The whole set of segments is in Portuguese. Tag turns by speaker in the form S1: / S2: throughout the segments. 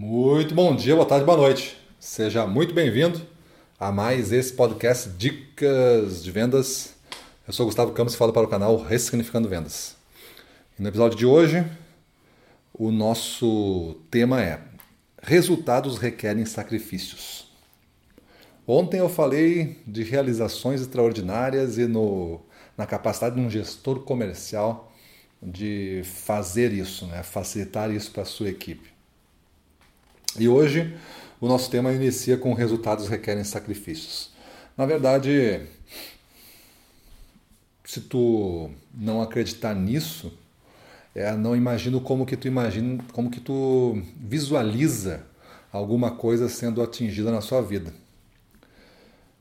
S1: Muito bom dia, boa tarde, boa noite. Seja muito bem-vindo a mais esse podcast Dicas de Vendas. Eu sou Gustavo Campos e falo para o canal Ressignificando Vendas. E no episódio de hoje, o nosso tema é Resultados requerem sacrifícios. Ontem eu falei de realizações extraordinárias e no, na capacidade de um gestor comercial de fazer isso, né? facilitar isso para a sua equipe. E hoje o nosso tema inicia com resultados requerem sacrifícios. Na verdade, se tu não acreditar nisso, é, não imagino como que tu imagina, como que tu visualiza alguma coisa sendo atingida na sua vida.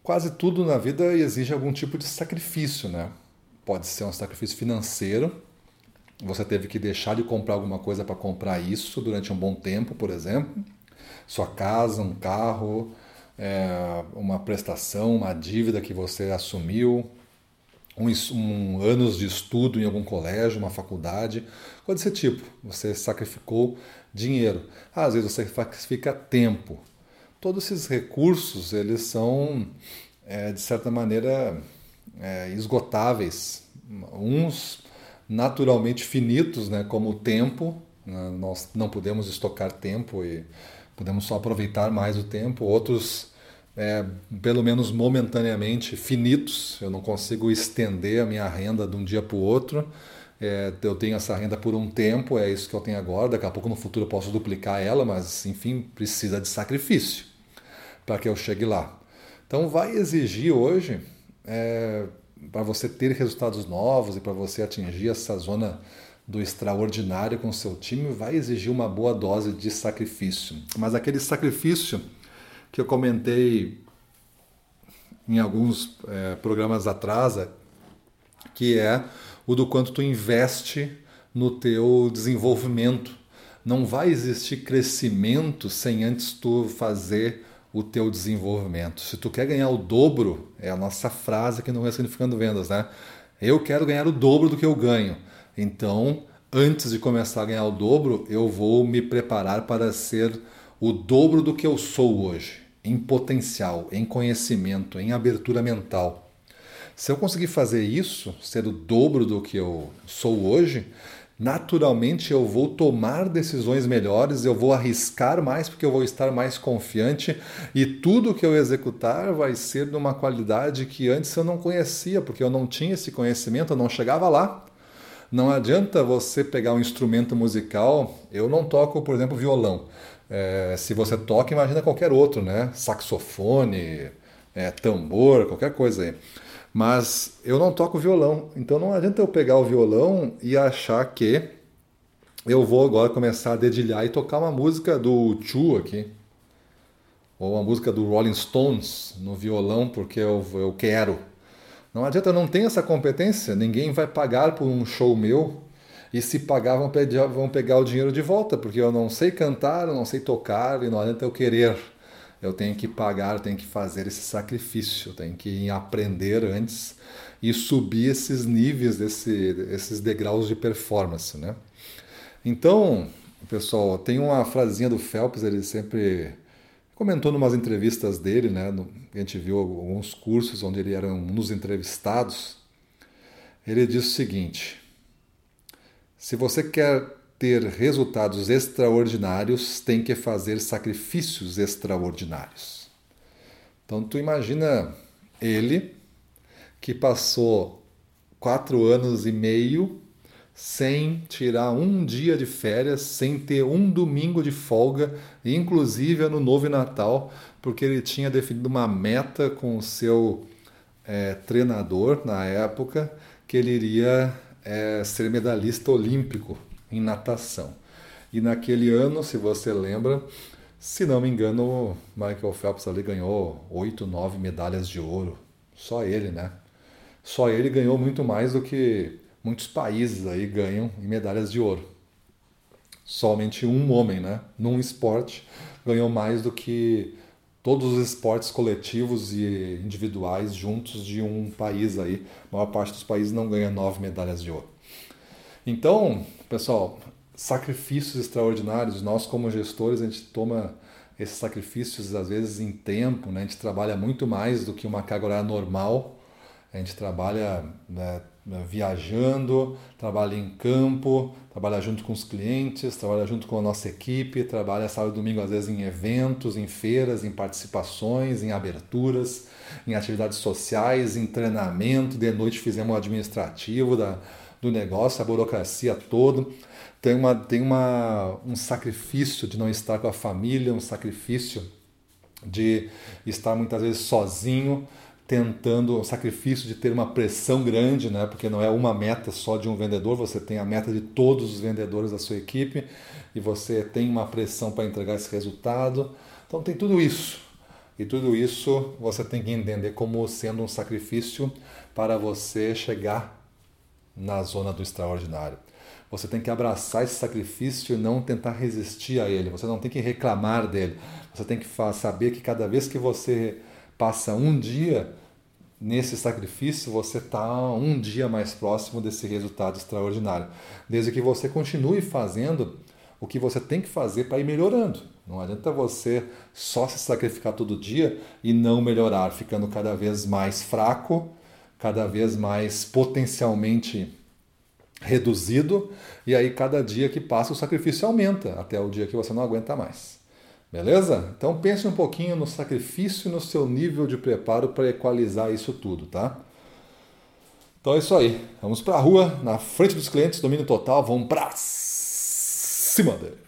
S1: Quase tudo na vida exige algum tipo de sacrifício, né? Pode ser um sacrifício financeiro, você teve que deixar de comprar alguma coisa para comprar isso durante um bom tempo, por exemplo sua casa, um carro, é, uma prestação, uma dívida que você assumiu, um, um, anos de estudo em algum colégio, uma faculdade, coisa desse tipo. Você sacrificou dinheiro. às vezes você sacrifica tempo. Todos esses recursos, eles são, é, de certa maneira, é, esgotáveis. Uns naturalmente finitos, né, como o tempo. Né, nós não podemos estocar tempo e podemos só aproveitar mais o tempo, outros, é, pelo menos momentaneamente, finitos, eu não consigo estender a minha renda de um dia para o outro. É, eu tenho essa renda por um tempo, é isso que eu tenho agora, daqui a pouco no futuro eu posso duplicar ela, mas enfim, precisa de sacrifício para que eu chegue lá. Então vai exigir hoje, é, para você ter resultados novos e para você atingir essa zona do extraordinário com seu time vai exigir uma boa dose de sacrifício. Mas aquele sacrifício que eu comentei em alguns é, programas atrás, que é o do quanto tu investe no teu desenvolvimento. Não vai existir crescimento sem antes tu fazer o teu desenvolvimento. Se tu quer ganhar o dobro, é a nossa frase aqui no Ressignificando Vendas, né? Eu quero ganhar o dobro do que eu ganho. Então, antes de começar a ganhar o dobro, eu vou me preparar para ser o dobro do que eu sou hoje, em potencial, em conhecimento, em abertura mental. Se eu conseguir fazer isso, ser o dobro do que eu sou hoje, naturalmente eu vou tomar decisões melhores, eu vou arriscar mais porque eu vou estar mais confiante e tudo que eu executar vai ser de uma qualidade que antes eu não conhecia, porque eu não tinha esse conhecimento, eu não chegava lá. Não adianta você pegar um instrumento musical. Eu não toco, por exemplo, violão. É, se você toca, imagina qualquer outro, né? Saxofone, é, tambor, qualquer coisa aí. Mas eu não toco violão, então não adianta eu pegar o violão e achar que eu vou agora começar a dedilhar e tocar uma música do Chu aqui, ou uma música do Rolling Stones no violão porque eu, eu quero. Não adianta, eu não tenho essa competência, ninguém vai pagar por um show meu e se pagar vão, pedir, vão pegar o dinheiro de volta, porque eu não sei cantar, eu não sei tocar e não adianta eu querer. Eu tenho que pagar, eu tenho que fazer esse sacrifício, eu tenho que aprender antes e subir esses níveis, desse, esses degraus de performance. Né? Então, pessoal, tem uma frasinha do Phelps, ele sempre comentou em umas entrevistas dele, né, a gente viu alguns cursos onde ele era um dos entrevistados, ele disse o seguinte: se você quer ter resultados extraordinários, tem que fazer sacrifícios extraordinários. Então tu imagina ele que passou quatro anos e meio sem tirar um dia de férias, sem ter um domingo de folga, inclusive ano novo e Natal, porque ele tinha definido uma meta com o seu é, treinador na época, que ele iria é, ser medalhista olímpico em natação. E naquele ano, se você lembra, se não me engano, Michael Phelps ali ganhou oito, nove medalhas de ouro. Só ele, né? Só ele ganhou muito mais do que muitos países aí ganham medalhas de ouro. Somente um homem, né, num esporte, ganhou mais do que todos os esportes coletivos e individuais juntos de um país aí. A maior parte dos países não ganha nove medalhas de ouro. Então, pessoal, sacrifícios extraordinários. Nós, como gestores, a gente toma esses sacrifícios às vezes em tempo, né? a gente trabalha muito mais do que uma carga horária normal, a gente trabalha né, viajando, trabalha em campo, trabalha junto com os clientes, trabalha junto com a nossa equipe, trabalha sábado e domingo às vezes em eventos, em feiras, em participações, em aberturas, em atividades sociais, em treinamento, de noite fizemos o administrativo da, do negócio, a burocracia toda tem, uma, tem uma, um sacrifício de não estar com a família, um sacrifício de estar muitas vezes sozinho, tentando, um sacrifício de ter uma pressão grande, né? porque não é uma meta só de um vendedor, você tem a meta de todos os vendedores da sua equipe e você tem uma pressão para entregar esse resultado. Então tem tudo isso. E tudo isso você tem que entender como sendo um sacrifício para você chegar na zona do extraordinário. Você tem que abraçar esse sacrifício e não tentar resistir a ele. Você não tem que reclamar dele. Você tem que saber que cada vez que você passa um dia nesse sacrifício, você está um dia mais próximo desse resultado extraordinário. Desde que você continue fazendo o que você tem que fazer para ir melhorando. Não adianta você só se sacrificar todo dia e não melhorar, ficando cada vez mais fraco, cada vez mais potencialmente reduzido, e aí cada dia que passa o sacrifício aumenta, até o dia que você não aguenta mais. Beleza? Então pense um pouquinho no sacrifício e no seu nível de preparo para equalizar isso tudo, tá? Então é isso aí. Vamos para a rua, na frente dos clientes, domínio total, vamos para cima dele.